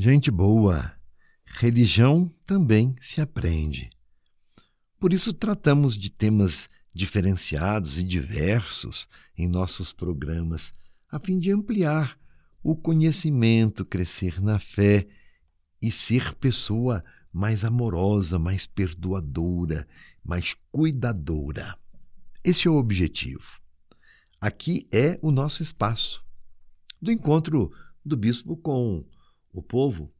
Gente boa, religião também se aprende. Por isso tratamos de temas diferenciados e diversos em nossos programas, a fim de ampliar o conhecimento, crescer na fé e ser pessoa mais amorosa, mais perdoadora, mais cuidadora. Esse é o objetivo. Aqui é o nosso espaço do encontro do bispo com o povo.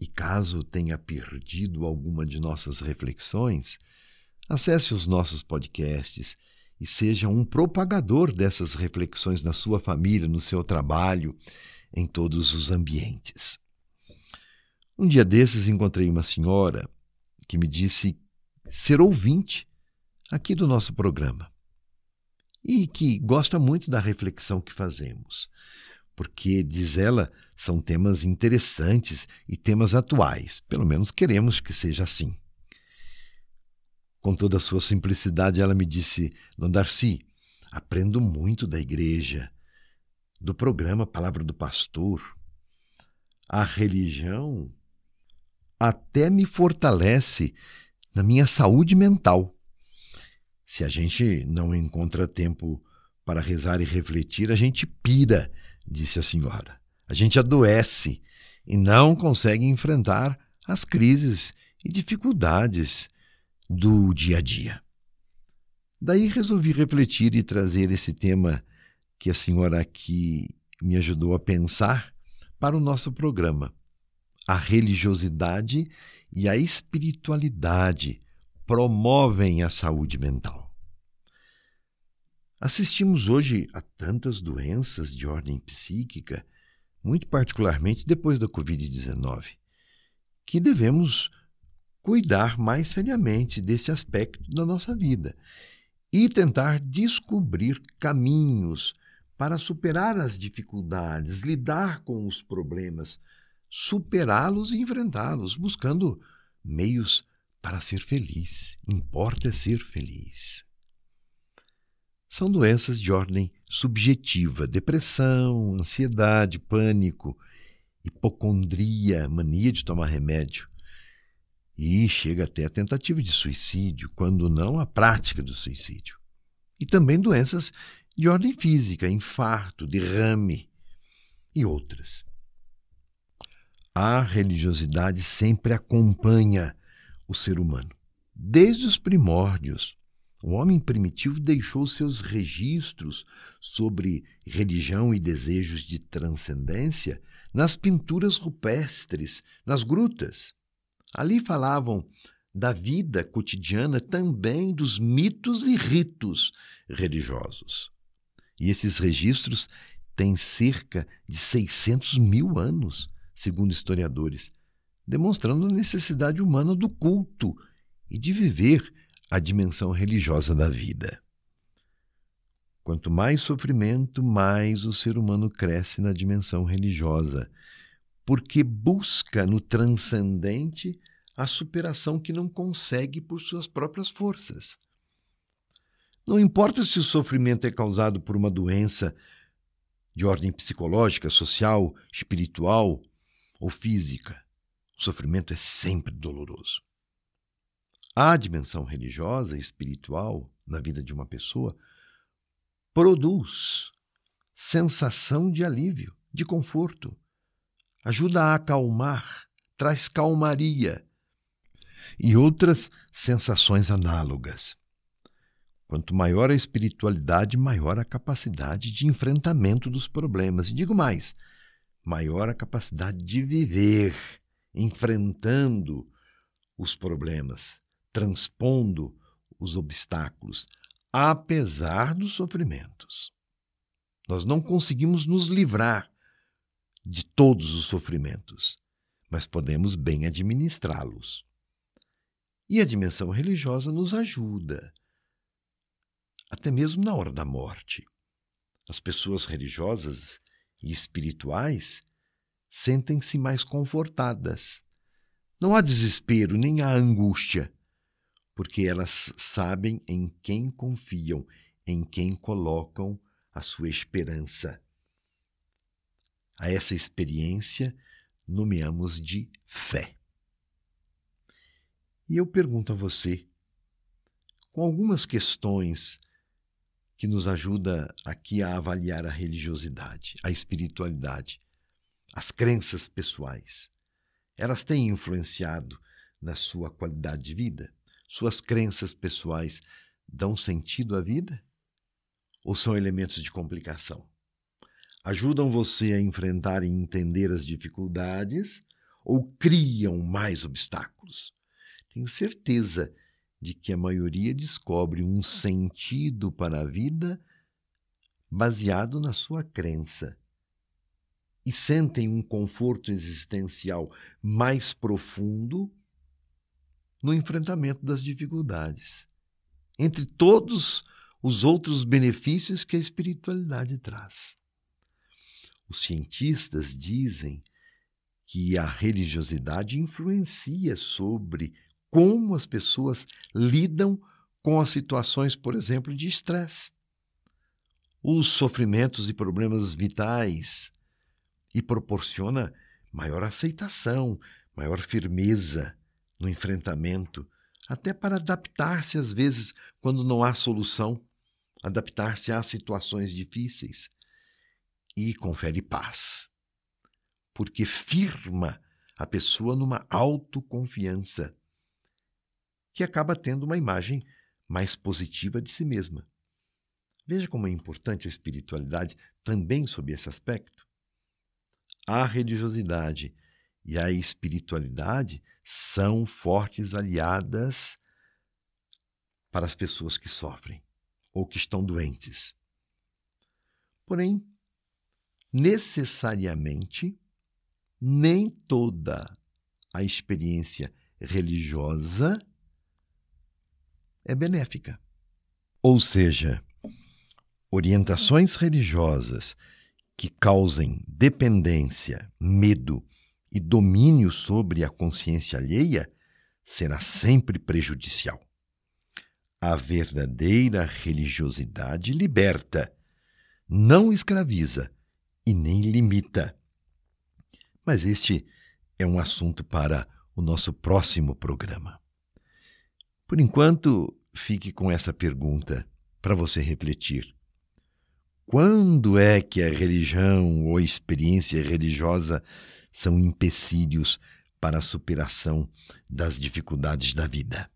E caso tenha perdido alguma de nossas reflexões, acesse os nossos podcasts e seja um propagador dessas reflexões na sua família, no seu trabalho, em todos os ambientes. Um dia desses encontrei uma senhora que me disse ser ouvinte aqui do nosso programa e que gosta muito da reflexão que fazemos porque, diz ela, são temas interessantes e temas atuais. Pelo menos queremos que seja assim. Com toda a sua simplicidade, ela me disse: Não, Darcy, aprendo muito da igreja, do programa Palavra do Pastor. A religião até me fortalece na minha saúde mental. Se a gente não encontra tempo para rezar e refletir, a gente pira disse a senhora. A gente adoece e não consegue enfrentar as crises e dificuldades do dia a dia. Daí resolvi refletir e trazer esse tema que a senhora aqui me ajudou a pensar para o nosso programa. A religiosidade e a espiritualidade promovem a saúde mental. Assistimos hoje a tantas doenças de ordem psíquica, muito particularmente depois da Covid-19, que devemos cuidar mais seriamente desse aspecto da nossa vida e tentar descobrir caminhos para superar as dificuldades, lidar com os problemas, superá-los e enfrentá-los, buscando meios para ser feliz. Importa ser feliz são doenças de ordem subjetiva, depressão, ansiedade, pânico, hipocondria, mania de tomar remédio. E chega até a tentativa de suicídio, quando não a prática do suicídio. E também doenças de ordem física, infarto, derrame e outras. A religiosidade sempre acompanha o ser humano, desde os primórdios. O homem primitivo deixou seus registros sobre religião e desejos de transcendência nas pinturas rupestres, nas grutas. Ali falavam da vida cotidiana também dos mitos e ritos religiosos. E esses registros têm cerca de 600 mil anos, segundo historiadores, demonstrando a necessidade humana do culto e de viver a dimensão religiosa da vida. Quanto mais sofrimento, mais o ser humano cresce na dimensão religiosa, porque busca no transcendente a superação que não consegue por suas próprias forças. Não importa se o sofrimento é causado por uma doença de ordem psicológica, social, espiritual ou física, o sofrimento é sempre doloroso. A dimensão religiosa e espiritual na vida de uma pessoa produz sensação de alívio, de conforto, ajuda a acalmar, traz calmaria e outras sensações análogas. Quanto maior a espiritualidade, maior a capacidade de enfrentamento dos problemas. E digo mais, maior a capacidade de viver enfrentando os problemas, transpondo os obstáculos, apesar dos sofrimentos. Nós não conseguimos nos livrar de todos os sofrimentos, mas podemos bem administrá-los. E a dimensão religiosa nos ajuda, até mesmo na hora da morte. As pessoas religiosas e espirituais sentem-se mais confortadas. Não há desespero nem há angústia porque elas sabem em quem confiam, em quem colocam a sua esperança. A essa experiência nomeamos de fé. E eu pergunto a você, com algumas questões que nos ajuda aqui a avaliar a religiosidade, a espiritualidade, as crenças pessoais. Elas têm influenciado na sua qualidade de vida? Suas crenças pessoais dão sentido à vida? Ou são elementos de complicação? Ajudam você a enfrentar e entender as dificuldades ou criam mais obstáculos? Tenho certeza de que a maioria descobre um sentido para a vida baseado na sua crença e sentem um conforto existencial mais profundo no enfrentamento das dificuldades. Entre todos os outros benefícios que a espiritualidade traz. Os cientistas dizem que a religiosidade influencia sobre como as pessoas lidam com as situações, por exemplo, de estresse, os sofrimentos e problemas vitais e proporciona maior aceitação, maior firmeza no enfrentamento, até para adaptar-se às vezes quando não há solução, adaptar-se às situações difíceis e confere paz, porque firma a pessoa numa autoconfiança que acaba tendo uma imagem mais positiva de si mesma. Veja como é importante a espiritualidade também sob esse aspecto. A religiosidade e a espiritualidade são fortes aliadas para as pessoas que sofrem ou que estão doentes. Porém, necessariamente, nem toda a experiência religiosa é benéfica. Ou seja, orientações religiosas que causem dependência, medo e domínio sobre a consciência alheia será sempre prejudicial. A verdadeira religiosidade liberta, não escraviza e nem limita. Mas este é um assunto para o nosso próximo programa. Por enquanto, fique com essa pergunta para você refletir. Quando é que a religião ou a experiência religiosa são empecilhos para a superação das dificuldades da vida?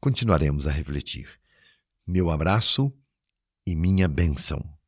Continuaremos a refletir. Meu abraço e minha bênção.